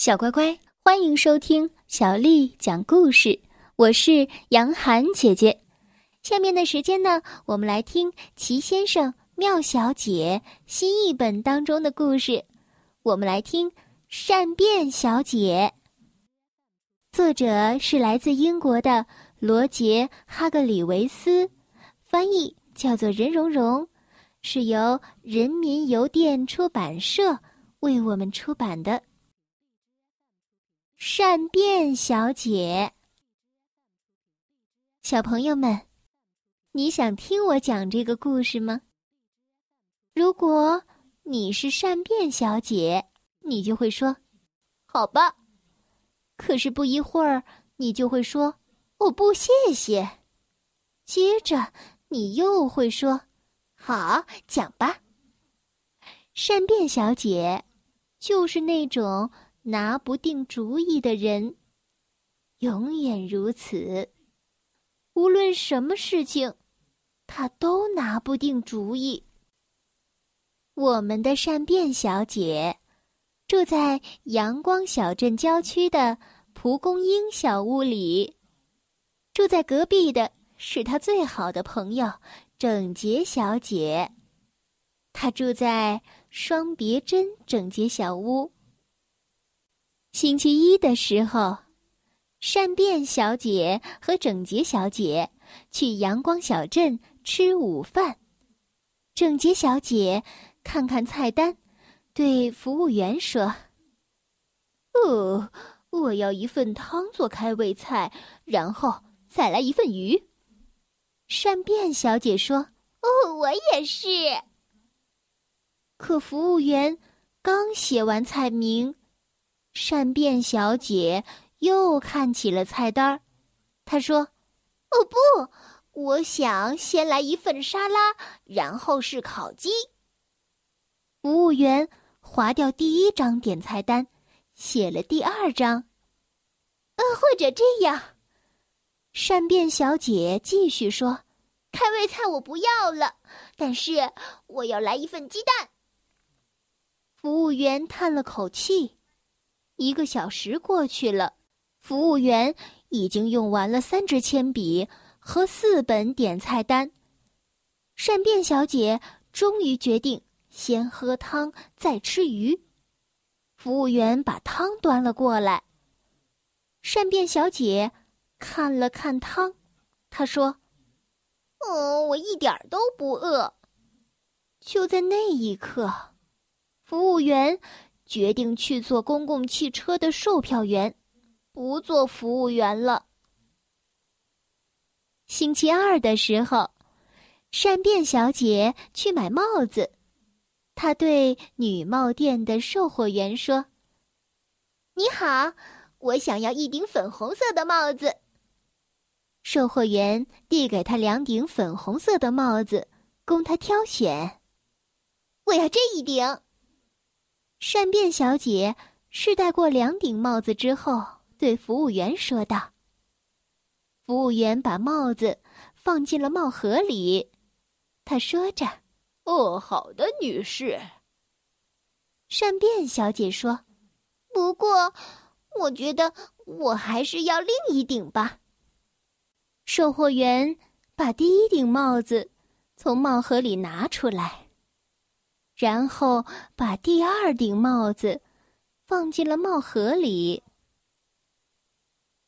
小乖乖，欢迎收听小丽讲故事。我是杨涵姐姐。下面的时间呢，我们来听《奇先生妙小姐》新译本当中的故事。我们来听《善变小姐》。作者是来自英国的罗杰·哈格里维斯，翻译叫做任蓉蓉，是由人民邮电出版社为我们出版的。善变小姐，小朋友们，你想听我讲这个故事吗？如果你是善变小姐，你就会说：“好吧。”可是不一会儿，你就会说：“我不，谢谢。”接着你又会说：“好，讲吧。”善变小姐就是那种。拿不定主意的人，永远如此。无论什么事情，他都拿不定主意。我们的善变小姐住在阳光小镇郊区的蒲公英小屋里，住在隔壁的是她最好的朋友整洁小姐。她住在双别针整洁小屋。星期一的时候，善变小姐和整洁小姐去阳光小镇吃午饭。整洁小姐看看菜单，对服务员说：“哦，我要一份汤做开胃菜，然后再来一份鱼。”善变小姐说：“哦，我也是。”可服务员刚写完菜名。善变小姐又看起了菜单儿，她说：“哦不，我想先来一份沙拉，然后是烤鸡。”服务员划掉第一张点菜单，写了第二张。呃，或者这样，善变小姐继续说：“开胃菜我不要了，但是我要来一份鸡蛋。”服务员叹了口气。一个小时过去了，服务员已经用完了三支铅笔和四本点菜单。善变小姐终于决定先喝汤再吃鱼。服务员把汤端了过来。善变小姐看了看汤，她说：“嗯，我一点都不饿。”就在那一刻，服务员。决定去做公共汽车的售票员，不做服务员了。星期二的时候，善变小姐去买帽子，她对女帽店的售货员说：“你好，我想要一顶粉红色的帽子。”售货员递给她两顶粉红色的帽子，供她挑选。我要这一顶。善变小姐试戴过两顶帽子之后，对服务员说道：“服务员把帽子放进了帽盒里。”他说着：“哦，好的，女士。”善变小姐说：“不过，我觉得我还是要另一顶吧。”售货员把第一顶帽子从帽盒里拿出来。然后把第二顶帽子放进了帽盒里。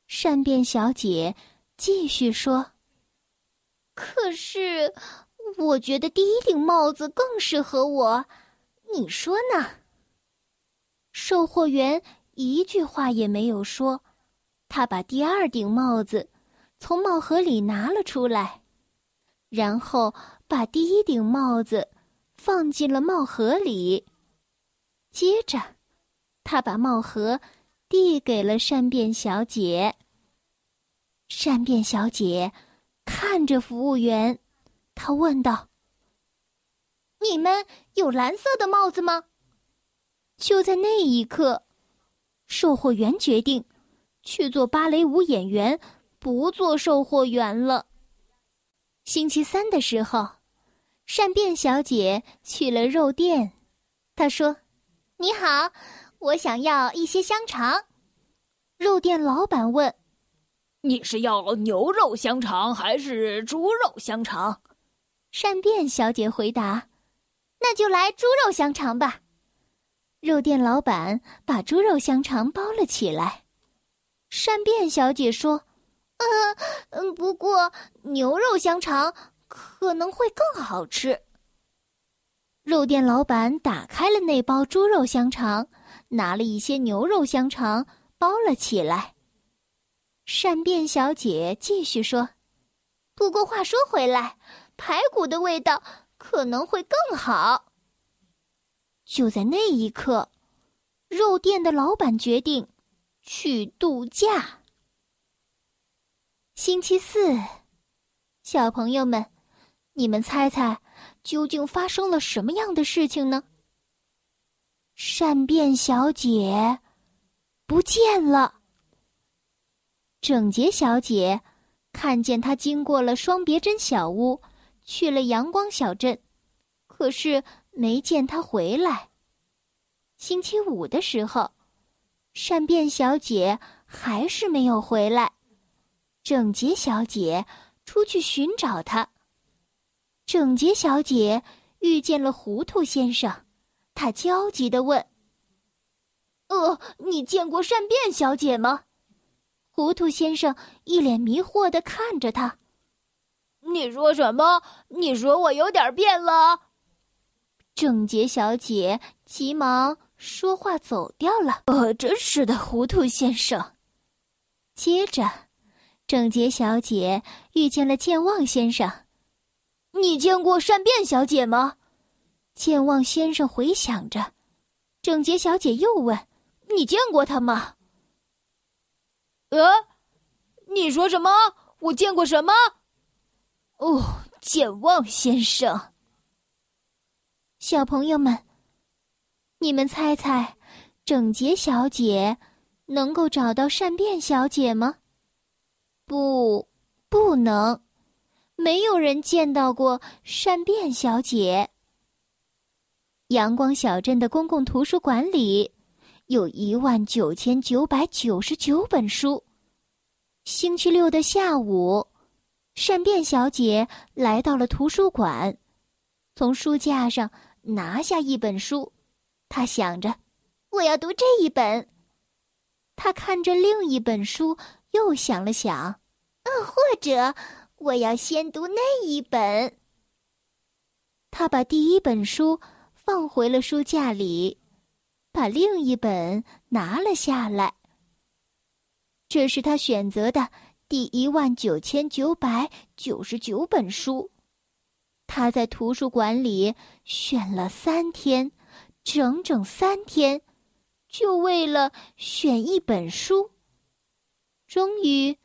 善变小姐继续说：“可是，我觉得第一顶帽子更适合我，你说呢？”售货员一句话也没有说，他把第二顶帽子从帽盒里拿了出来，然后把第一顶帽子。放进了帽盒里。接着，他把帽盒递给了善变小姐。善变小姐看着服务员，她问道：“你们有蓝色的帽子吗？”就在那一刻，售货员决定去做芭蕾舞演员，不做售货员了。星期三的时候。善变小姐去了肉店，她说：“你好，我想要一些香肠。肉店老板问：“你是要牛肉香肠还是猪肉香肠？”善变小姐回答：“那就来猪肉香肠吧。”肉店老板把猪肉香肠包了起来。善变小姐说：“嗯嗯，不过牛肉香肠可能会更好吃。”肉店老板打开了那包猪肉香肠，拿了一些牛肉香肠包了起来。善变小姐继续说：“不过话说回来，排骨的味道可能会更好。”就在那一刻，肉店的老板决定去度假。星期四，小朋友们，你们猜猜，究竟发生了什么样的事情呢？善变小姐不见了。整洁小姐看见她经过了双别针小屋，去了阳光小镇，可是。没见她回来。星期五的时候，善变小姐还是没有回来。整洁小姐出去寻找她。整洁小姐遇见了糊涂先生，她焦急地问：“呃，你见过善变小姐吗？”糊涂先生一脸迷惑地看着她：“你说什么？你说我有点变了？”整洁小姐急忙说话走掉了。呃，真是的，糊涂先生。接着，整洁小姐遇见了健忘先生。你见过善变小姐吗？健忘先生回想着。整洁小姐又问：“你见过她吗？”呃，你说什么？我见过什么？哦，健忘先生。小朋友们，你们猜猜，整洁小姐能够找到善变小姐吗？不，不能，没有人见到过善变小姐。阳光小镇的公共图书馆里有一万九千九百九十九本书。星期六的下午，善变小姐来到了图书馆，从书架上。拿下一本书，她想着，我要读这一本。他看着另一本书，又想了想，嗯，或者我要先读那一本。他把第一本书放回了书架里，把另一本拿了下来。这是他选择的第一万九千九百九十九本书。他在图书馆里选了三天，整整三天，就为了选一本书。终于，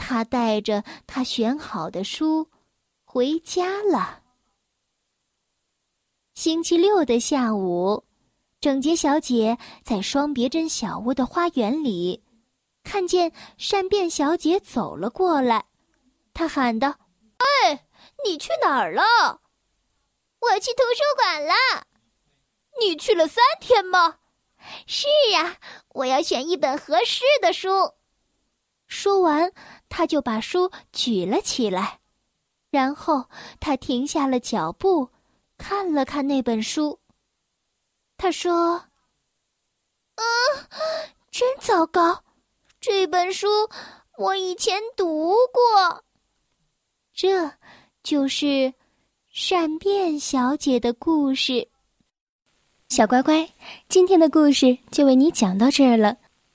他带着他选好的书回家了。星期六的下午，整洁小姐在双别针小屋的花园里，看见善变小姐走了过来，她喊道：“哎！”你去哪儿了？我去图书馆了。你去了三天吗？是呀，我要选一本合适的书。说完，他就把书举了起来，然后他停下了脚步，看了看那本书。他说：“嗯，真糟糕，这本书我以前读过。”这。就是善变小姐的故事。小乖乖，今天的故事就为你讲到这儿了。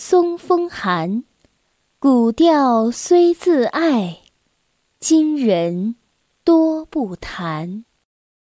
松风寒。古调虽自爱，今人多不弹。